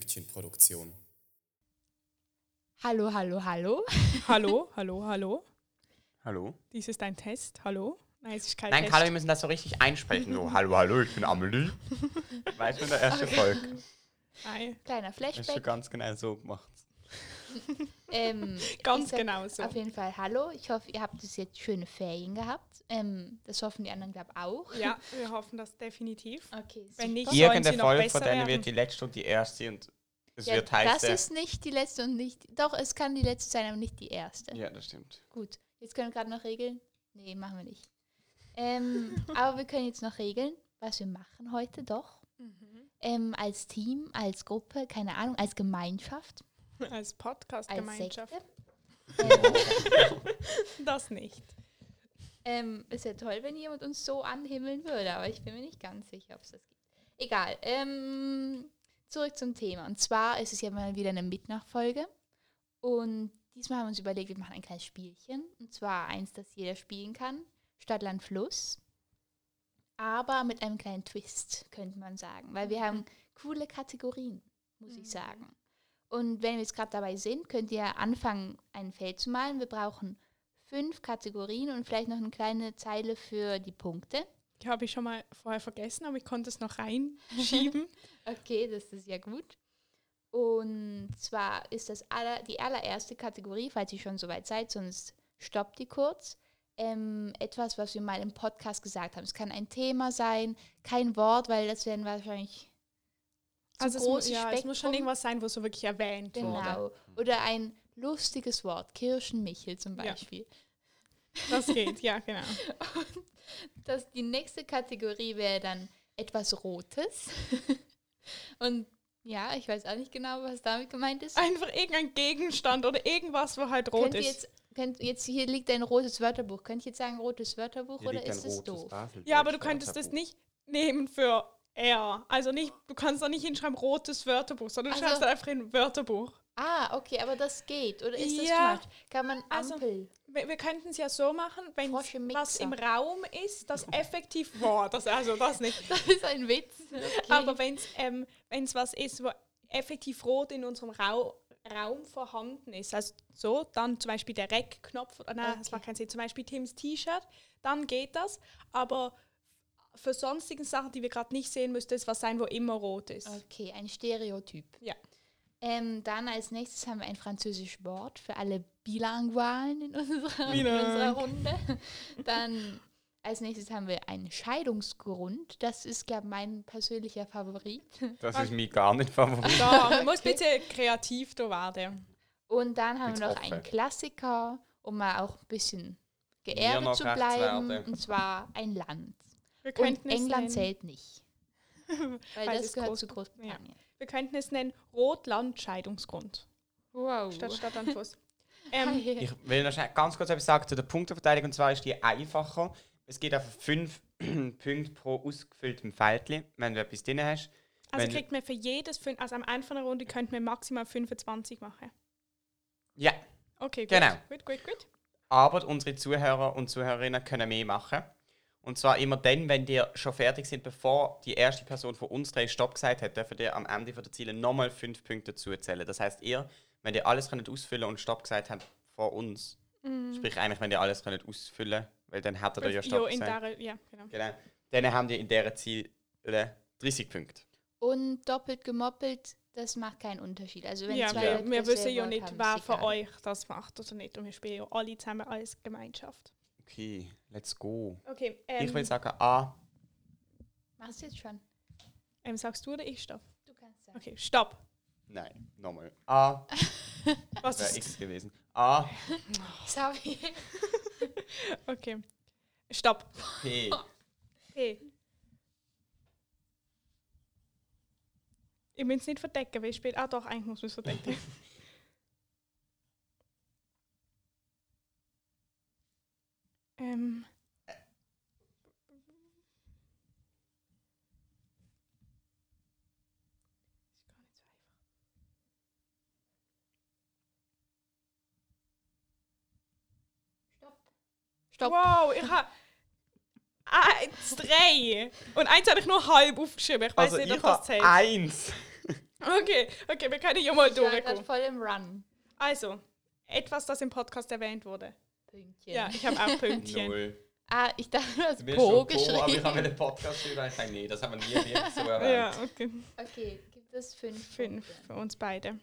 Drei-Pünktchen-Produktion. Hallo, hallo, hallo. Hallo, hallo, hallo. Hallo? Dies ist ein Test. Hallo. Nein, es ist kein Nein, Test. Carlo, wir müssen das so richtig einsprechen. So, hallo, hallo, ich bin Amelie. weißt du, in der ersten Folge. Nein, Kleiner Hast du Flashback. ganz genau so gemacht. Ähm, ganz genau so. Auf jeden Fall hallo. Ich hoffe, ihr habt bis jetzt schöne Ferien gehabt. Ähm, das hoffen die anderen, glaube ich, auch. Ja, wir hoffen das definitiv. Okay, Wenn nicht, Irgendeine Folge von denen werden. wird die letzte und die erste und es Ja, wird das heißen. ist nicht die letzte und nicht. Doch, es kann die letzte sein, aber nicht die erste. Ja, das stimmt. Gut. Jetzt können wir gerade noch regeln. Nee, machen wir nicht. Ähm, aber wir können jetzt noch regeln, was wir machen heute doch. Mhm. Ähm, als Team, als Gruppe, keine Ahnung, als Gemeinschaft, Als Podcast-Gemeinschaft. Das nicht. Ähm, es wäre toll, wenn jemand uns so anhimmeln würde, aber ich bin mir nicht ganz sicher, ob es das gibt. Egal. Ähm, zurück zum Thema. Und zwar ist es ja mal wieder eine Mitnachfolge. Und diesmal haben wir uns überlegt, wir machen ein kleines Spielchen. Und zwar eins, das jeder spielen kann. Stadt, Land, Fluss. Aber mit einem kleinen Twist, könnte man sagen. Weil wir haben coole Kategorien, muss ich sagen. Und wenn wir jetzt gerade dabei sind, könnt ihr anfangen, ein Feld zu malen. Wir brauchen fünf Kategorien und vielleicht noch eine kleine Zeile für die Punkte. Die habe ich schon mal vorher vergessen, aber ich konnte es noch reinschieben. Okay, das ist ja gut. Und zwar ist das aller, die allererste Kategorie, falls ihr schon soweit seid, sonst stoppt die kurz. Ähm, etwas, was wir mal im Podcast gesagt haben. Es kann ein Thema sein, kein Wort, weil das werden wahrscheinlich also es, großes ja, es muss schon Spektrum. irgendwas sein, wo so wirklich erwähnt wurde. Genau. Oder ein lustiges Wort, Kirschenmichel zum Ja. Beispiel. Das geht, ja, genau. Das, die nächste Kategorie wäre dann etwas Rotes. Und ja, ich weiß auch nicht genau, was damit gemeint ist. Einfach irgendein Gegenstand oder irgendwas, wo halt rot Könnt ist. jetzt, könnt, jetzt hier liegt ein rotes Wörterbuch. Könnt ihr jetzt sagen rotes Wörterbuch oder ist es doof? Ja, aber du könntest das nicht nehmen für R. Also nicht, du kannst da nicht hinschreiben rotes Wörterbuch, sondern du Also- schreibst da einfach in Wörterbuch. Ah, okay, aber das geht. Oder ist das Ja. too much? Kann man Also, Ampel? Wir, wir könnten es ja so machen, wenn was im. Raum ist, das effektiv war. Das, also das nicht. Das ist ein Witz. Okay. Aber wenn es ähm, wenn's was ist, wo effektiv rot in unserem Rau Raum vorhanden ist, also so, dann zum Beispiel der Rec-Knopf, oder nein, das Okay. macht keinen Sinn, zum Beispiel Tims T-Shirt, dann geht das. Aber für sonstigen Sachen, die wir gerade nicht sehen, müsste es was sein, wo immer rot ist. Okay, ein Stereotyp. Ja. Ähm, dann als nächstes haben wir ein französisches Wort für alle Bilingualen in unserer, in unserer Runde. Dann als nächstes haben wir einen Scheidungsgrund. Das ist, glaube ich, mein persönlicher Favorit. Das ist mir gar nicht Favorit. Da, man muss bitte kreativ da werden. Und dann haben Jetzt wir noch offen. einen Klassiker, um mal auch ein bisschen noch zu bleiben. Und zwar ein Land. Wir Und könnten, es England nennen, zählt nicht. Weil Weil das es gehört groß- zu Großbritannien. wir könnten es nennen Rotland-Scheidungsgrund. Wow. Statt Stadt an Fluss. Ähm, Ich will noch schnell ganz kurz etwas sagen zu der Punkteverteilung. Und zwar ist die einfacher. Es geht auf fünf Punkte pro ausgefülltem Feldli, wenn du etwas drin hast. also wenn- kriegt man für jedes, also am Anfang der Runde könnten wir maximal 25 machen. Ja, Okay, gut. Genau. Gut, gut, gut. aber unsere Zuhörer und Zuhörerinnen können mehr machen. Und zwar immer dann, wenn die schon fertig sind, bevor die erste Person von uns drei Stopp gesagt hat, dürfen ihr am Ende von der Ziele nochmal fünf Punkte zuzählen. Das heißt, ihr, wenn ihr alles könnt ausfüllen und Stopp gesagt habt vor uns, sprich eigentlich, wenn ihr alles könnt ausfüllen, weil dann hättet ihr ja Stopp Jo, in gesagt. der, ja, genau. Genau. Dann haben die in dieser Ziel 30 Punkte. Und doppelt gemoppelt, das macht keinen Unterschied. Also wenn Ja, zwei wir, Leute wir wissen ja nicht, haben, wer von euch das macht oder nicht. Und wir spielen ja alle zusammen als Gemeinschaft. Okay, let's go. Okay, ich will ähm, sagen A. Machst du jetzt schon? ähm, sagst du oder ich stopp? Du kannst sagen. Okay, stopp. Nein, nochmal. A. Was Wäre ist? X gewesen. A. Sorry. Okay. Stopp. P. P. Ich will es nicht verdecken, weil ich spiele. Ah doch, eigentlich muss man es verdecken. Ähm. Ist gar nicht so einfach. Stopp. Stopp. Wow, ich habe eins, drei. Und eins habe ich nur halb aufgeschrieben. Ich weiß Also nicht, ich ob das habe zählt. eins. Okay, okay, wir können ja mal Ich war gerade durchkommen. voll im Run. Also, etwas, das im Podcast erwähnt wurde. Pünktchen. Ja, ich habe auch Pünktchen. Null. Ah, ich dachte, du hast Po Po, aber ich habe geschrieben. einen Podcast über. Ich sage, nee, das haben wir nie wirklich so erwähnt. Ja, okay. Okay, gibt es fünf. Fünf Punkte. für uns beide.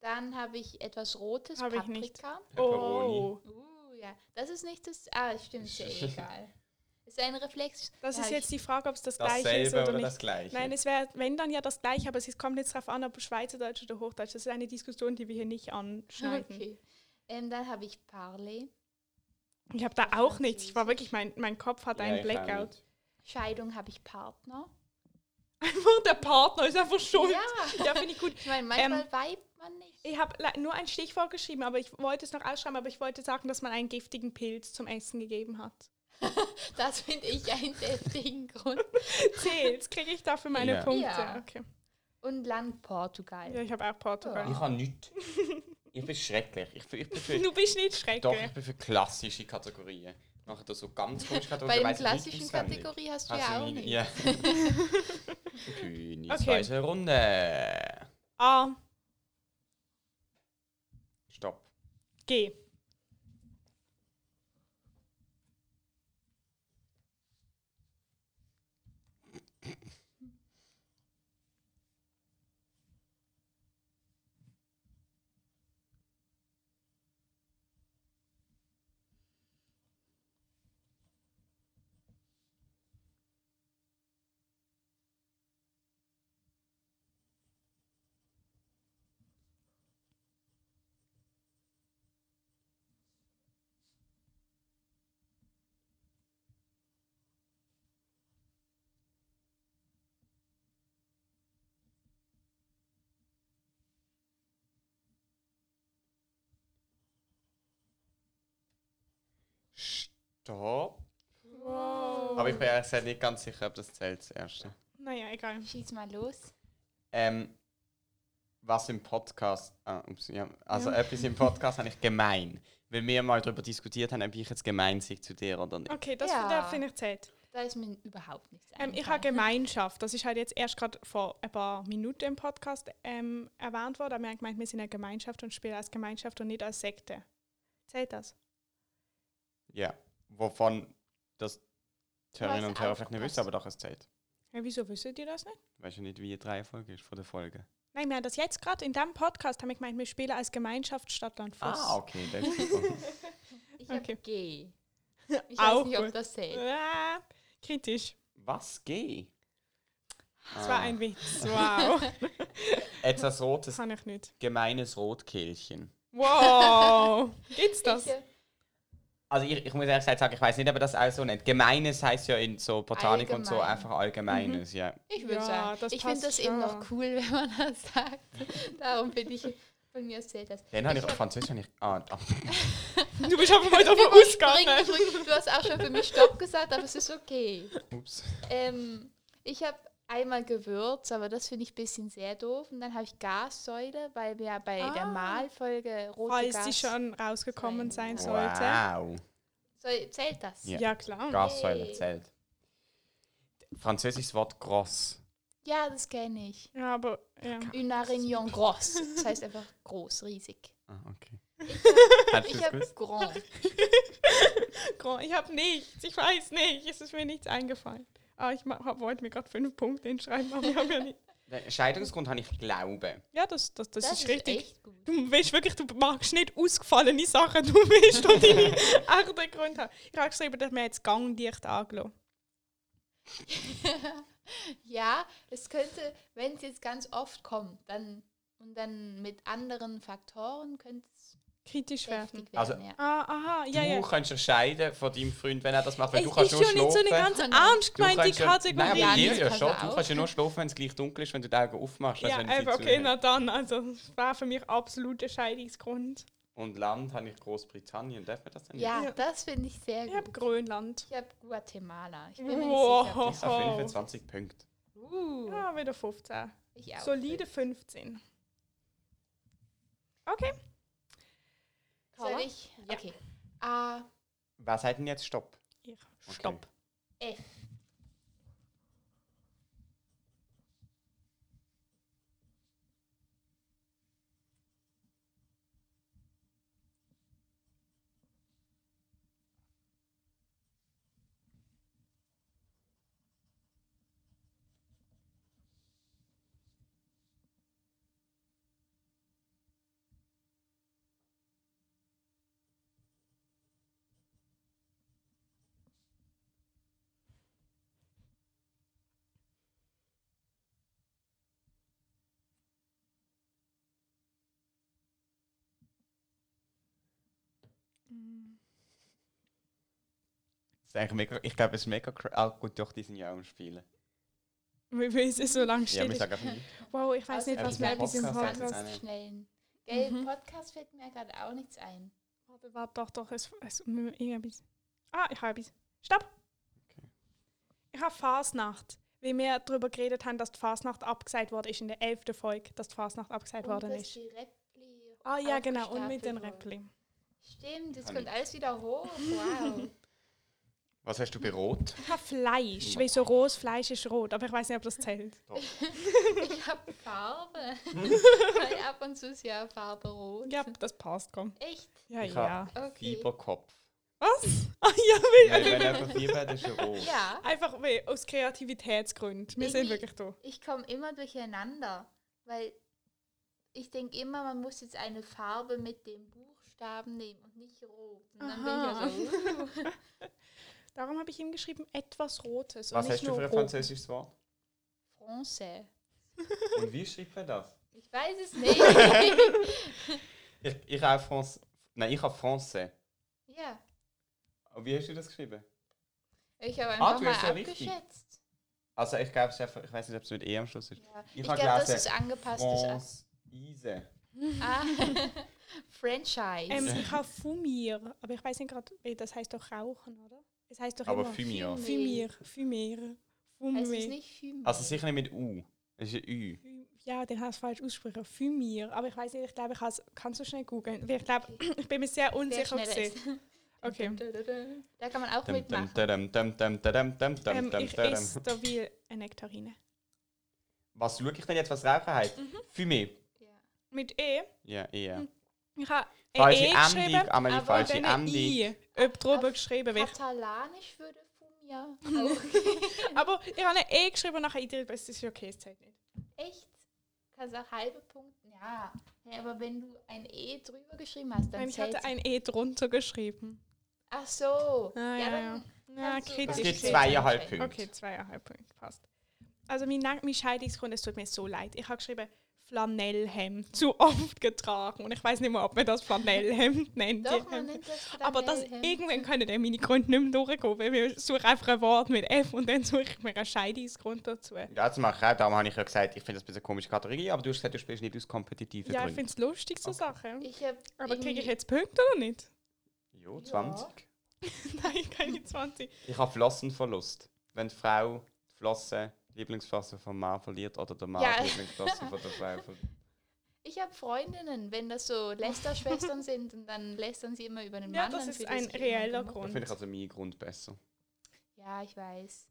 Dann habe ich etwas Rotes, Habe ich Paprika. nicht. Oh, Uh, ja. Das ist nicht das. Ah, stimmt, ist ja eh egal. Ist ein Reflex. das Ja, ist ich- jetzt die Frage, ob es das gleiche ist Dasselbe oder, oder, nicht. das gleiche? Nein, es wäre, wenn dann ja das gleiche, aber es kommt jetzt darauf an, ob Schweizerdeutsch oder Hochdeutsch. Das ist eine Diskussion, die wir hier nicht anschneiden. Okay. Ähm, dann habe ich Parley. Ich habe da auch nichts. Ich war wirklich, mein, mein Kopf hat Ja, einen Blackout. Scheidung habe ich Partner. Einfach der Partner ist einfach schuld. Ja. Ja, finde ich gut. Ich meine, manchmal Ähm, weibt man nicht. Ich habe nur ein Stichwort geschrieben, aber ich wollte es noch ausschreiben, aber ich wollte sagen, dass man einen giftigen Pilz zum Essen gegeben hat. Das finde ich einen deftigen Grund. Zählt, kriege ich dafür meine Ja. Punkte. Ja. Okay. Und Land Portugal. Ja, ich habe auch Portugal. Ich habe nichts. Ich bin schrecklich. Ich, bin- ich, bin für, Du bist nicht schrecklich. doch, ich bin für klassische Kategorien. Nachher da so ganz komische Bei Kategorien. der ich nicht klassischen. Kategorie hast du Also ja auch nicht. Ja. Königsweise Okay. Runde. A, Stopp. G. Stopp. Wow. Aber ich bin ehrlich gesagt nicht ganz sicher, ob das zählt, das erste. Naja, egal. Schieß mal los. Ähm, was im Podcast. Ah, ups, ja, also Ja. etwas im Podcast habe ich gemein. Weil wir mal darüber diskutiert haben, ob ich jetzt gemein sei zu dir oder nicht. Okay, das Ja. da finde ich zählt. Da ist mir überhaupt nichts Ähm, ich habe Gemeinschaft. Das ist halt jetzt erst gerade vor ein paar Minuten im Podcast ähm, erwähnt worden. Aber wir haben gemeint, wir sind eine Gemeinschaft und spielen als Gemeinschaft und nicht als Sekte. Zählt das? Ja. Wovon das die hast und Hörer vielleicht nicht wissen, aber doch es zählt. Ja, wieso wisst ihr das nicht? Weißt du nicht, wie die Reihenfolge ist von der Folge? Nein, wir haben das jetzt gerade in diesem Podcast haben wir gemeint, wir spielen als Gemeinschaft Stadtland Fuss. Ah, okay, das ist super. Ich habe Okay. G. Ich Auch weiß nicht, ob das zählt. Ah, kritisch. Was? G? Das war Ah. ein Witz. Wow. Das rotes, kann ich nicht. gemeines Rotkehlchen. Wow. Gibt's das? Ich, Also ich, ich muss ehrlich gesagt sagen, ich weiß nicht, ob das auch so nennt. Gemeines heißt ja in so Botanik und so Allgemein. einfach Allgemeines, ja. ich würde Ja, sagen, das ich finde das eben noch schon. cool, wenn man das sagt. Darum finde ich, von mir zählt das. Den habe ich auf Französisch ich. Ah, ah. Du bist einfach mal davon ausgegangen. Du hast auch schon für mich Stopp gesagt, aber es ist okay. Ups. Ähm, ich habe einmal Gewürz, aber das finde ich ein bisschen sehr doof. Und dann habe ich Gassäule, weil wir ja bei der Ah. Malfolge rote Falls Gas... sie schon rausgekommen sein Wow. sollte. Wow. Soll, zählt das? Ja. Ja, klar. Gassäule Yay. zählt. Französisches Wort gross. Ja, das kenne ich. Ja, aber ja. Une Arignon groß. Das heißt einfach groß, riesig. Ah, okay. Ich habe gewusst? grand. Gro- Ich habe nichts. Ich weiß nicht. Es ist mir nichts eingefallen. Ah, ich wollte mir gerade fünf Punkte hinschreiben, aber ich habe ja nicht. Scheidungsgrund habe ich Glaube. Ja, das, das, das, ist richtig. echt gut. Du willst wirklich, du magst nicht ausgefallene Sachen, du willst doch deine echten Gründe haben. Ich habe geschrieben, dass wir jetzt Gangdicht angelassen. ja, es könnte, wenn es jetzt ganz oft kommt, dann und dann mit anderen Faktoren könnte es Kritisch werden. heftig Also- ja. Ah, aha, ja, du ja. kannst dich scheiden von deinem Freund, wenn er das macht. Weil Es du kannst ist nur schon nicht so eine ganz ernst Du gemeinte kannst ja- Kategorie. Nein, aber Ja, hier das ja schon. Du kannst ja nur schlafen, wenn es gleich dunkel ist, wenn du die Augen aufmachst. als ja, eben, okay, na dann. Also, das war für mich absoluter Scheidungsgrund. Und Land habe ich Großbritannien. Darf man das denn nicht? Ja, Ja. das finde ich sehr Ich habe gut. Grönland. Ich habe Guatemala. Ich bin mir nicht sicher. Ich sage 25 Punkte. Uh, Ja, wieder 15. ich auch. Solide 15. Okay. Soll ich? Ja. Okay. A, Wer sagt denn jetzt Stopp? Ich. Okay. Stopp. F. mega, ich glaube, es ist mega cra- Ah, gut, doch, die sind ja auch am Spielen. Weil es so lange Ja, wir sagen einfach nicht. wow, ich weiß Also, nicht, Ja, was mir etwas im Podcast, Podcast... das ist schnell. Gell, Mhm. Podcast fällt mir gerade auch nichts ein. Warte, warte, doch, doch, es, es, irgendetwas. Ah, ich habe etwas. Stopp! Okay. Ich habe Fasnacht. Wie wir darüber geredet haben, dass die Fasnacht abgesagt wurde, ist in der elften Folge, dass die Fasnacht abgesagt worden ist. Ah ja, genau, und mit den. Räppli. Stimmt, jetzt kommt ich- alles wieder hoch. Wow. Was hast du bei Rot? Ich habe Fleisch, weil so rohes Fleisch ist rot, aber ich weiß nicht, ob das zählt. ich habe Farbe. Weil ab und zu ist ja Farbe rot. Ja, das passt, komm. Echt? Ja, Ich ja. Okay. Fieberkopf. Was? Ah ja, weil, Weil wenn jemand Fieber hat, ist er rot. Ja, einfach weil, aus Kreativitätsgründen. Wir sind Irgendwie- wirklich da. ich komme immer durcheinander, weil ich denke immer, man muss jetzt eine Farbe mit dem Buchstaben nehmen und nicht rot. Und dann Aha. bin ich ja so, uh, Darum habe ich ihm geschrieben, etwas Rotes. und Was nicht hast du für ein rot. französisches Wort? Français. Und wie schreibt man das? Ich weiß es nicht. Ich, ich habe France. Nein, ich habe Français. ja, Und wie hast du das geschrieben? ich habe Ah, einfach du mal ja richtig. abgeschätzt. Also ich glaube, es ist einfach, ich weiß nicht, ob es mit E am Schluss ist. Ja. Ich Ich, habe glaube, das ist angepasst. Ah, Franchise. Ähm, ich habe Fumier, aber ich weiß nicht gerade, das heißt doch Rauchen, oder? Es heißt doch Aber immer Fumier. Fumier, Fumier, heißt es Fumier. nicht Fumé? Also sicher nicht mit U. Es ist ein Ü. Ja, den hast du falsch ausgesprochen. Fumier, aber ich weiß nicht, ich glaube, ich kannst du schnell googeln. Weil Ich glaube, ich bin mir sehr unsicher gewesen. ist. Okay. Da kann man auch mitmachen. Ähm, ich esse da wie eine Nektarine. Was schaue ich denn jetzt, was Rauchen heißt? Mhm. Fumé. Ja. Mit E. Ja, eher. Ich habe Falsche E Endung, geschrieben, Amelie, aber falsche Endung. I. Ob drüber Auf geschrieben wird. Katalanisch würde Fumia auch. Aber ich habe ein E geschrieben und nachher eingetragen, das ist okay, es zählt nicht. Echt? Kannst auch halbe Punkte. Ja. ja. Aber wenn du ein E drüber geschrieben hast, dann Nein, ich hatte ein E drunter geschrieben. Ach so. Ah, ja, dann Ja, kannst du- Es kritisch. gibt zweieinhalb. Punkte. Okay, zweieinhalb Punkte, passt. Also mein, mein Scheidungsgrund, es tut mir so leid. Ich habe geschrieben, Flanellhemd, zu oft getragen. Und ich weiß nicht mehr, ob man das Flanellhemd nennt. Doch, man nennt das Aber das, Flanellhemd. irgendwann können dann meine Gründe nicht mehr durchgehen, weil wir suchen einfach ein Wort mit F und dann suche ich mir einen Scheidungsgrund dazu. Ja, das mache ich auch. Darum habe ich ja gesagt, ich finde das ein bisschen eine komische Kategorie, aber du hast gesagt, du spielst nicht aus kompetitiven Ja, ich Gründen. finde es lustig, so Okay. Sachen. Ich Aber kriege ich jetzt Punkte oder nicht? Jo, 20. Nein, keine 20. Ich habe Flossenverlust. Wenn die Frau die Flosse, die Lieblingsflosse vom Mann verliert oder der Mann Ja. die Lieblingsflosse von der Frau verliert. Ich habe Freundinnen, wenn das so Lästerschwestern sind und dann lästern sie immer über den Ja, Mann. das dann ist ein jemand reeller gemobbt. Da Grund. finde ich also meinen Grund besser. Ja, ich weiß.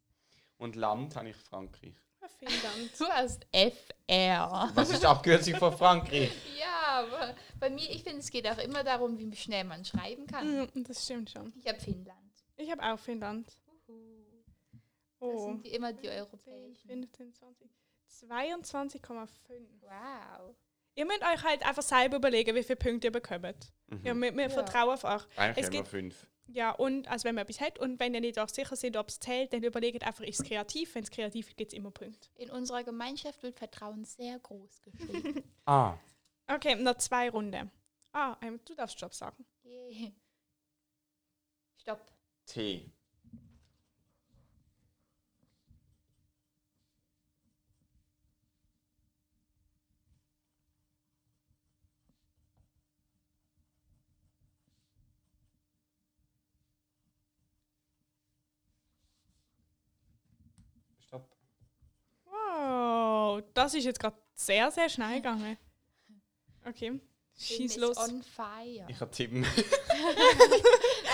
Und Land habe ich Frankreich. Ja, vielen Dank. Du hast FR. Was ist die Abkürzung von Frankreich? Ja, aber bei mir, ich finde, es geht auch immer darum, wie schnell man schreiben kann. Mm, Das stimmt schon. Ich habe Finnland. Ich habe auch Finnland. Uhu. Das Oh. sind die, immer die 10, europäischen. 15, 20. 22,5. Wow. Ihr müsst euch halt einfach selber überlegen, wie viele Punkte ihr bekommt. Mhm. Ja, wir, wir Ja. vertrauen auf euch. Eigentlich es immer gibt- fünf. Ja, und also wenn man etwas hat und wenn ihr nicht auch sicher seid, ob es zählt, dann überlegt einfach, ist es kreativ? Wenn es kreativ ist, gibt es immer Punkte. In unserer Gemeinschaft wird Vertrauen sehr groß geschrieben. Ah. Okay, noch zwei Runden. Ah, du darfst Stopp sagen. Yay. Stopp. T. Wow, das ist jetzt gerade sehr, sehr schnell gegangen. Okay, schieß los. On fire. Ich habe tippen.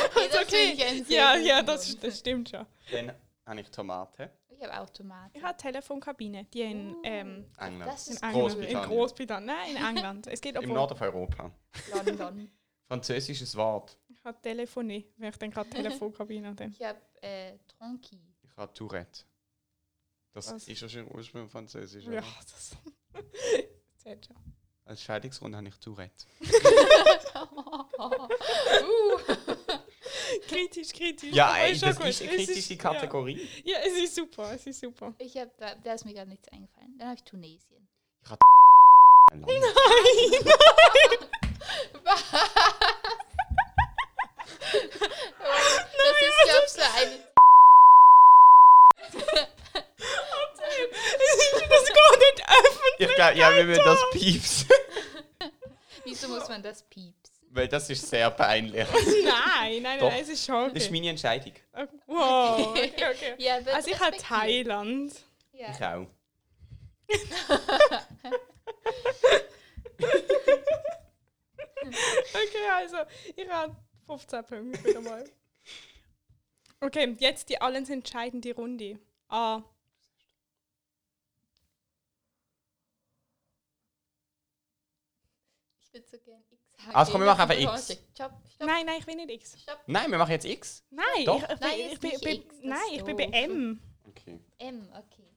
Okay, das finde ich einen okay. sehr Ja, ja, das, Grund. das stimmt schon. Dann habe ich Tomate. Ich habe auch Tomaten. Ich habe Telefonkabine, die in, Uh, ähm, England. Das in ist England, in Großbritannien. Großbritannien, nein, in England. Es geht Im obwohl, Norden von Europa. London. Französisches Wort. ich habe Telefonie, wenn ich dann gerade Telefonkabine dann. Ich habe äh, Tronki. Ich habe Tourette. Das Was? ist ja schon ursprünglich französisch. Ja, oder? das zählt schon. Als Scheidungsrunde habe ich Tourette. uh, Kritisch, kritisch. Ja, ey, schon das ist eine kritische Kategorie. Ja, ja, es ist super, es ist super. ich habe da, da ist mir gerade nichts eingefallen. Dann habe ich Tunesien. Ich habe Land. das ist, glaube ich, so eine ja, wir müssen das piepsen. Wieso muss man das piepsen? Weil das ist sehr peinlich. Nein, nein, Doch. nein, es ist schon Das ist okay. meine Entscheidung. Okay. Wow, okay, okay. Ja, Also ich habe. Thailand. Ja. Ich auch. Okay, also ich habe 15 Punkte wieder mal. Okay, jetzt die alles entscheidende Runde. Ah, würde so gerne X sagen. Also komm, wir machen einfach X. Stopp, stopp, nein, nein, ich will nicht X. stopp. Nein, wir machen jetzt X. Nein, Doch. ich, ich, Nein, ich, bin, bin, X, nein, ich bin bei. M. Okay. M, okay.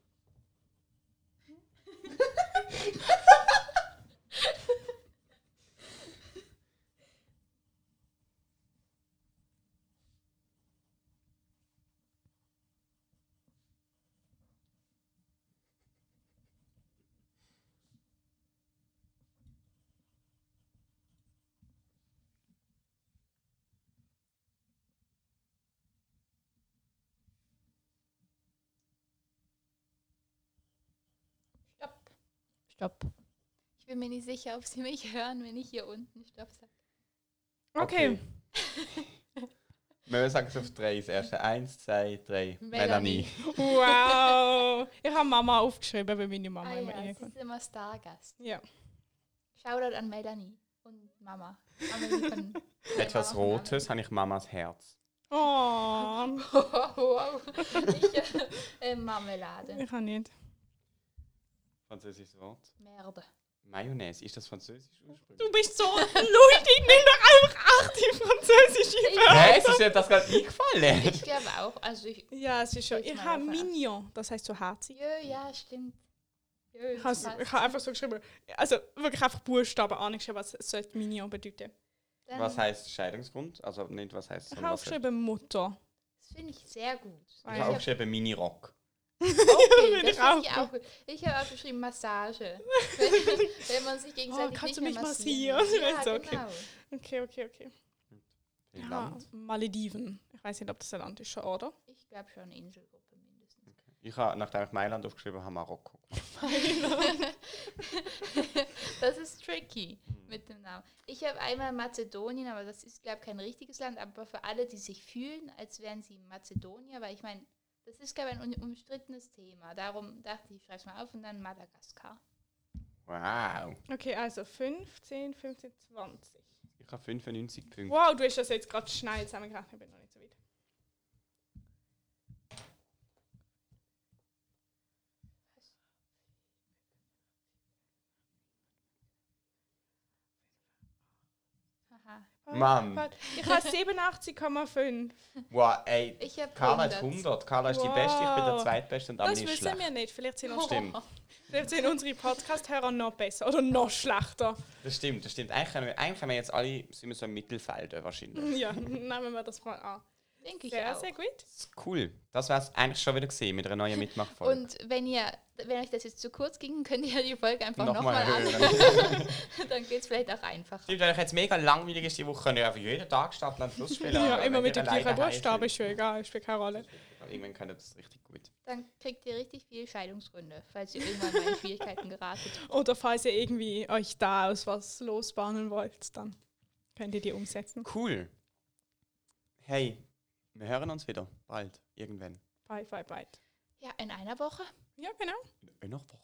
Stopp. Ich bin mir nicht sicher, ob Sie mich hören, wenn ich hier unten Stopp sage. Okay. Wir sagen es auf drei. Das erste. Eins, zwei, drei. Melanie. Wow. Ich habe Mama aufgeschrieben, weil meine Mama Ah immer ja, sie ist immer Stargast. Ja. Shoutout an Melanie und Mama. Etwas Mama Rotes habe ich Mamas Herz. Oh, Wow. Ich, äh, äh, Marmelade. ich kann nicht. Französisches Wort. Merde. Mayonnaise. Ist das französisch ursprünglich? Du bist so lustig, nimm doch einfach acht die französische Ich- Wörter. Hä, ist dir das gerade eingefallen? Ich glaube auch. Also ich. Ja, es ist schon. Ich Ich habe Mignon, das heißt so herzig. Ja, ja, stimmt. Ja, Ich habe hab einfach so geschrieben. Also wirklich einfach Buchstaben angeschrieben, was sollte Mignon bedeuten. Dann- Was heißt Scheidungsgrund? Also nicht was heißt Ich habe aufgeschrieben Mutter. Das finde ich sehr gut. Ich habe aufgeschrieben Mini-Rock. Okay, Finde das ich auch ich. Ich habe auch geschrieben Massage. wenn, wenn man sich gegenseitig Oh, kannst nicht du mich massieren massieren? Ja, So, okay. genau. Okay, okay, okay. Ja, Land. Malediven. Ich weiß nicht, ob das ein Land ist schon, oder? Ich glaube schon Inselgruppe mindestens. Ich habe, nachdem ich Mailand aufgeschrieben habe, Marokko. das ist tricky mit dem Namen. Ich habe einmal Mazedonien, aber das ist, glaube ich, kein richtiges Land, aber für alle, die sich fühlen, als wären sie Mazedonier, weil ich meine, das ist, glaube ich, ein umstrittenes Thema. Darum dachte ich, ich schreibe es mal auf und dann Madagaskar. Wow. Okay, also 15, 15, 20. Ich habe 95 Punkte. Wow, du hast das jetzt gerade schnell zusammengerechnet, Mann. Ich habe 87,5. Wow, ey. Ich habe Carla hat 100. Carla ist die Beste, ich bin der. Zweitbeste und Das Amelie ist wissen schlecht. wir nicht. Vielleicht sind, Stimmt. vielleicht sind unsere Podcast-Hörer noch besser oder noch schlechter. Das stimmt, das stimmt. Eigentlich, haben wir, eigentlich haben wir jetzt alle sind wir so im Mittelfeld wahrscheinlich. Ja, nehmen wir das mal an. Denke ich Sehr, auch. sehr gut. Das ist cool. Das war es eigentlich schon wieder gesehen mit einer neuen Mitmachfolge. Und wenn ihr, wenn euch das jetzt zu kurz ging, könnt ihr die Folge einfach Nochmal an. hören. Dann geht es vielleicht auch einfacher. Stimmt, wenn euch jetzt mega langweilig ist, die Woche könnt ihr einfach jeden Tag starten und Fluss spielen. Ja, immer mit alleine gleichen Buchstaben ist schon egal, spielt keine Rolle. Irgendwann könnt ihr das richtig gut. Dann kriegt ihr richtig viele Scheidungsgründe, falls ihr irgendwann mal in Schwierigkeiten geratet. Oder falls ihr irgendwie euch da aus was losbahnen wollt, dann könnt ihr die umsetzen. Cool. Hey, wir hören uns wieder. Bald. Irgendwann. Bye, bye, bye. Ja, in einer Woche. Ja, genau. In einer Woche.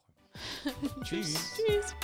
Tschüss. Tschüss.